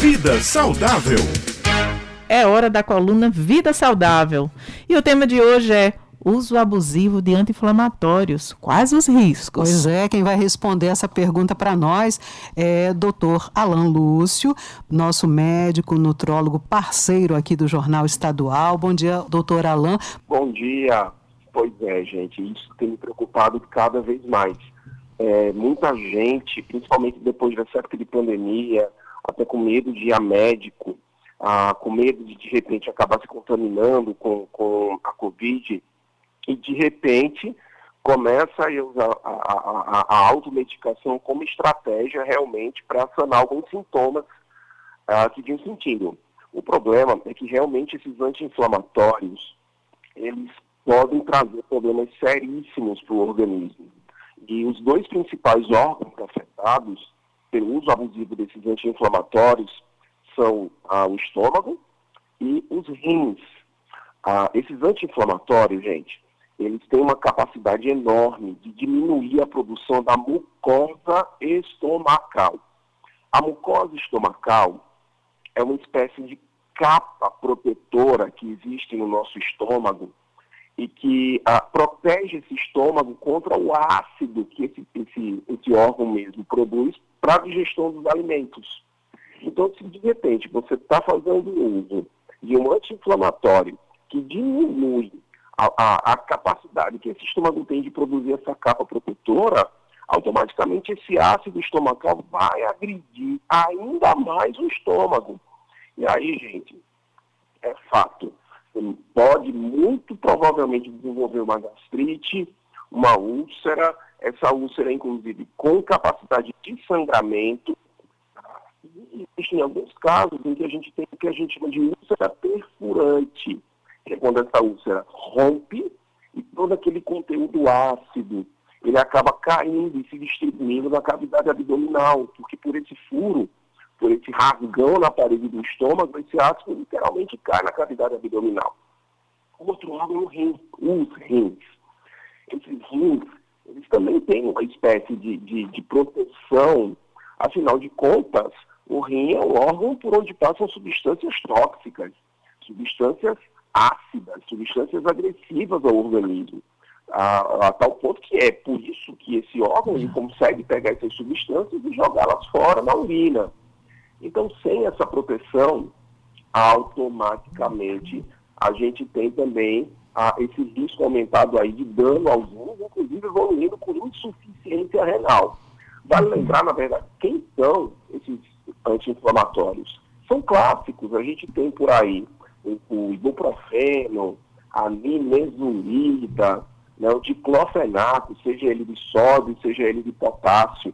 Vida Saudável. É hora da coluna Vida Saudável. E o tema de hoje é uso abusivo de anti-inflamatórios. Quais os riscos? Pois é, quem vai responder essa pergunta para nós é Dr. Alan Lúcio, nosso médico nutrólogo parceiro aqui do Jornal Estadual. Bom dia, doutor Alan. Bom dia. Pois é, gente, isso tem me preocupado cada vez mais. É, muita gente, principalmente depois dessa época de pandemia, até com medo de ir a médico, ah, com medo de de repente acabar se contaminando com, com a Covid, e de repente começa a usar a, a, a automedicação como estratégia realmente para sanar alguns sintomas ah, que vinham sentindo. O problema é que realmente esses anti-inflamatórios, eles podem trazer problemas seríssimos para o organismo. E os dois principais órgãos afetados pelo uso abusivo desses anti-inflamatórios são ah, o estômago e os rins. Ah, esses anti-inflamatórios, gente, eles têm uma capacidade enorme de diminuir a produção da mucosa estomacal. A mucosa estomacal é uma espécie de capa protetora que existe no nosso estômago e que ah, protege esse estômago contra o ácido que esse, esse, esse órgão mesmo produz para a digestão dos alimentos. Então, se de repente você está fazendo uso de um anti-inflamatório que diminui a, a, a, capacidade que esse estômago tem de produzir essa capa protetora, automaticamente esse ácido estomacal vai agredir ainda mais o estômago. E aí, gente, é fato. Pode muito provavelmente desenvolver uma gastrite, uma úlcera, essa úlcera, inclusive, com capacidade de sangramento. Existem alguns casos em que a gente tem o que a gente chama de úlcera perfurante, que é quando essa úlcera rompe e todo aquele conteúdo ácido ele acaba caindo e se distribuindo na cavidade abdominal, porque por esse furo por esse rasgão na parede do estômago, esse ácido literalmente cai na cavidade abdominal. O outro lado é o rim, os rins. Esses rins, eles também têm uma espécie de, de, de proteção, afinal de contas, o rim é um órgão por onde passam substâncias tóxicas, substâncias ácidas, substâncias agressivas ao organismo. A, a, tal ponto que é por isso que esse órgão ele consegue pegar essas substâncias e jogá-las fora na urina. Então, sem essa proteção, automaticamente a gente tem também ah, esse risco aumentado aí de dano aos rins, inclusive evoluindo com insuficiência renal. Vale lembrar, na verdade, quem são esses anti-inflamatórios? São clássicos, a gente tem por aí o, o ibuprofeno, a nimesulida, né, o diclofenaco, seja ele de sódio, seja ele de potássio,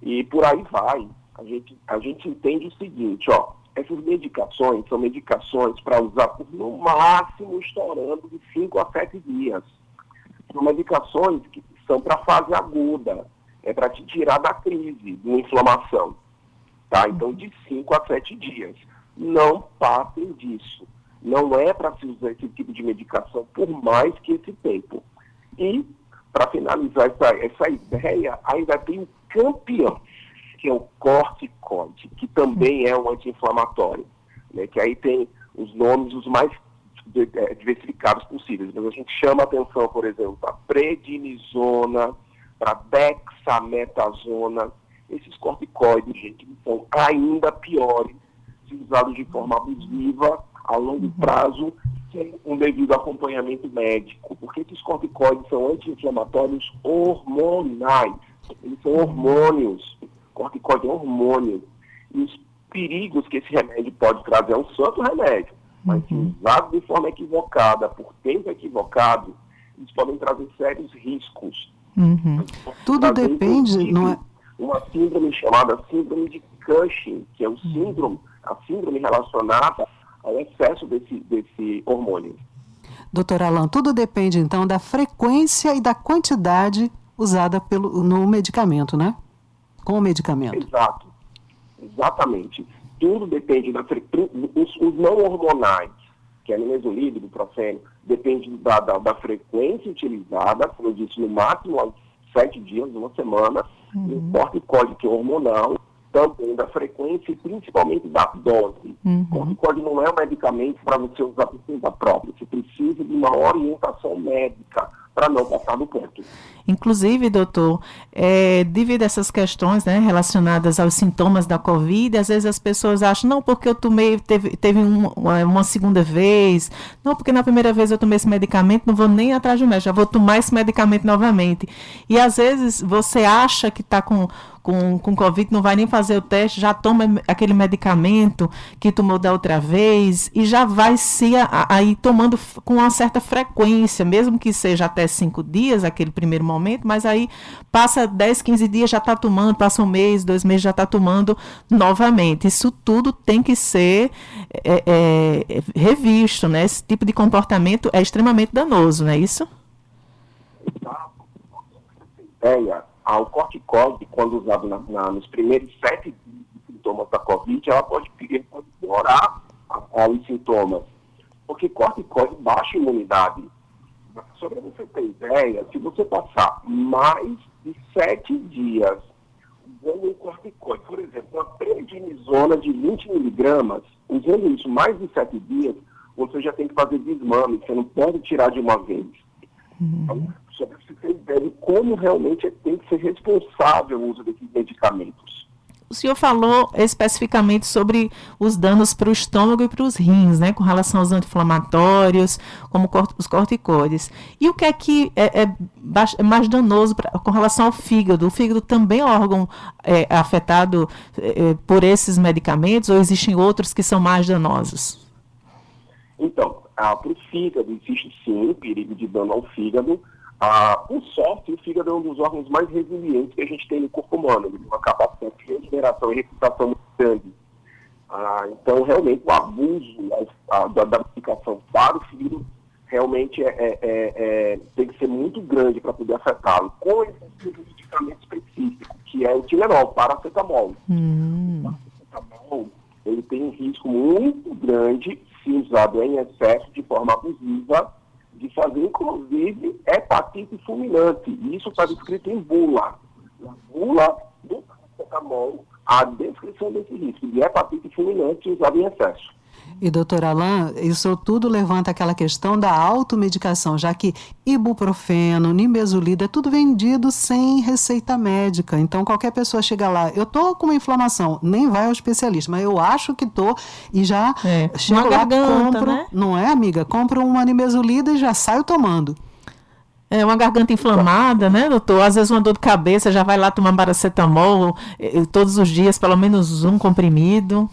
e por aí vai a gente, a gente entende o seguinte, ó, essas medicações são medicações para usar por no máximo estourando de 5 a 7 dias. São medicações que são para fase aguda, é para te tirar da crise, de inflamação. Tá? Então, de 5 a 7 dias. Não passem disso. Não é para se usar esse tipo de medicação por mais que esse tempo. E, para finalizar essa, essa ideia, ainda tem campeão que é o corticoide, que também é um anti-inflamatório, né, que aí tem os nomes os mais é, diversificados possíveis. Mas a gente chama atenção, por exemplo, para prednisona, para dexametasona, esses corticoides, gente, são ainda piores se usados de forma abusiva a longo uhum. prazo sem um devido acompanhamento médico, porque esses corticoides são anti-inflamatórios hormonais, eles são hormônios corticóide é um hormônio. E os perigos que esse remédio pode trazer é um santo remédio. Mas uhum. se usado de forma equivocada, por tempo equivocado, eles podem trazer sérios riscos. Uhum. Tudo depende, não é? Uma síndrome chamada síndrome de Cushing, que é o uhum. síndrome, a síndrome relacionada ao excesso desse, desse hormônio. Doutor Alan, tudo depende então da frequência e da quantidade usada pelo, no medicamento, né? Com o medicamento. Exato. Exatamente. Tudo depende da os, os não hormonais, que é no mesolídeo, do profeno, depende da, da, da, frequência utilizada, como eu disse, no máximo sete dias, uma semana, uhum. e o corticóide, que é hormonal, também da frequência e principalmente da dose. Uhum. Corticóide não é um medicamento para você usar por conta própria. Você precisa de uma orientação médica para não passar do ponto. Inclusive, doutor, é, devido a essas questões né, relacionadas aos sintomas da Covid, às vezes as pessoas acham, não, porque eu tomei, teve, teve um, uma segunda vez, não, porque na primeira vez eu tomei esse medicamento, não vou nem atrás do médico, já vou tomar esse medicamento novamente. E às vezes você acha que está com com, com Covid, não vai nem fazer o teste, já toma aquele medicamento que tomou da outra vez e já vai se aí tomando com uma certa frequência, mesmo que seja até cinco dias, aquele primeiro momento, mas aí passa 10, 15 dias, já está tomando, passa um mês, dois meses, já está tomando novamente. Isso tudo tem que ser é, é, revisto, né? Esse tipo de comportamento é extremamente danoso, não é isso? É, o corticóide, quando usado na, na, nos primeiros sete sintomas da Covid, ela pode, pode piorar os sintomas. Porque corticóide baixa a imunidade. Só para você ter ideia, se você passar mais de sete dias usando um corticóide, por exemplo, uma prednisona de 20 miligramas, usando isso mais de sete dias, você já tem que fazer desmame, você não pode tirar de uma vez. Uhum. Então, só para você ter ideia de como realmente tem que ser responsável o uso desses medicamentos. O senhor falou especificamente sobre os danos para o estômago e para os rins, né, com relação aos anti-inflamatórios, como os corticoides. E o que é que é, é, é mais danoso pra, com relação ao fígado? O fígado também é um órgão é, afetado é, é, por esses medicamentos ou existem outros que são mais danosos? Então, ah, para o fígado existe sim perigo de dano ao fígado, ah, por sorte, o fígado é um dos órgãos mais resilientes que a gente tem no corpo humano. Ele tem uma capacidade de regeneração e recuperação muito grande. Ah, então, realmente, o abuso a, da, da medicação para o fígado realmente é, é, é, é tem que ser muito grande para poder afetá-lo. Com esse medicamento específico, que é o Tilenol, paracetamol. Hum. O paracetamol, ele tem um risco muito grande, se usado em excesso, de forma abusiva, fazer, inclusive, hepatite fulminante. Isso está descrito em bula. Na bula do paracetamol, a descrição desse risco de hepatite fulminante usado em excesso. E, doutor Alain, isso tudo levanta aquela questão da automedicação, já que ibuprofeno, nimesulida, é tudo vendido sem receita médica. Então, qualquer pessoa chega lá, eu tô com uma inflamação, nem vai ao especialista, mas eu acho que tô e já é, chego lá, garganta, compro, né? não é, amiga? Compro uma nimesulida e já saio tomando. É uma garganta inflamada, né, doutor? Às vezes uma dor de cabeça, já vai lá tomar paracetamol eh, todos os dias, pelo menos um comprimido.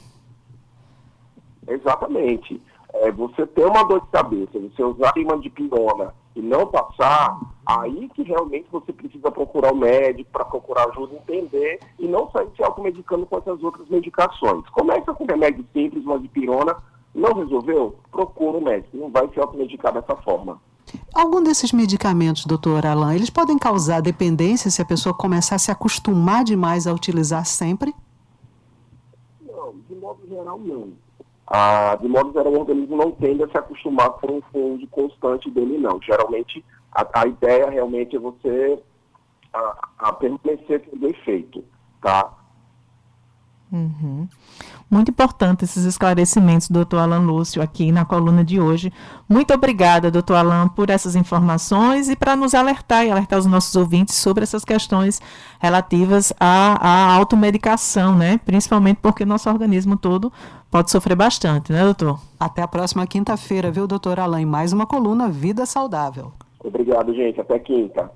Exatamente. É, você ter uma dor de cabeça, você usar pirona e não passar, aí que realmente você precisa procurar o médico para procurar ajuda, entender e não sair se automedicando com essas outras medicações. Começa com remédio simples, uma dipirona, não resolveu? Procura o médico, não vai se automedicar dessa forma. Algum desses medicamentos, doutor Alain, eles podem causar dependência se a pessoa começar a se acostumar demais a utilizar sempre? Não, de modo geral não ah, de modo geral, o organismo não tende a se acostumar com um fundo constante dele, não. Geralmente, a, a ideia realmente é você a, a permanecer com o efeito, tá? Uhum. Muito importante esses esclarecimentos, doutor Alan Lúcio, aqui na coluna de hoje. Muito obrigada, doutor Alan, por essas informações e para nos alertar e alertar os nossos ouvintes sobre essas questões relativas à, à automedicação, né? Principalmente porque nosso organismo todo pode sofrer bastante, né, doutor? Até a próxima quinta-feira, viu, doutor Alan? Mais uma coluna Vida Saudável. Obrigado, gente. Até quinta.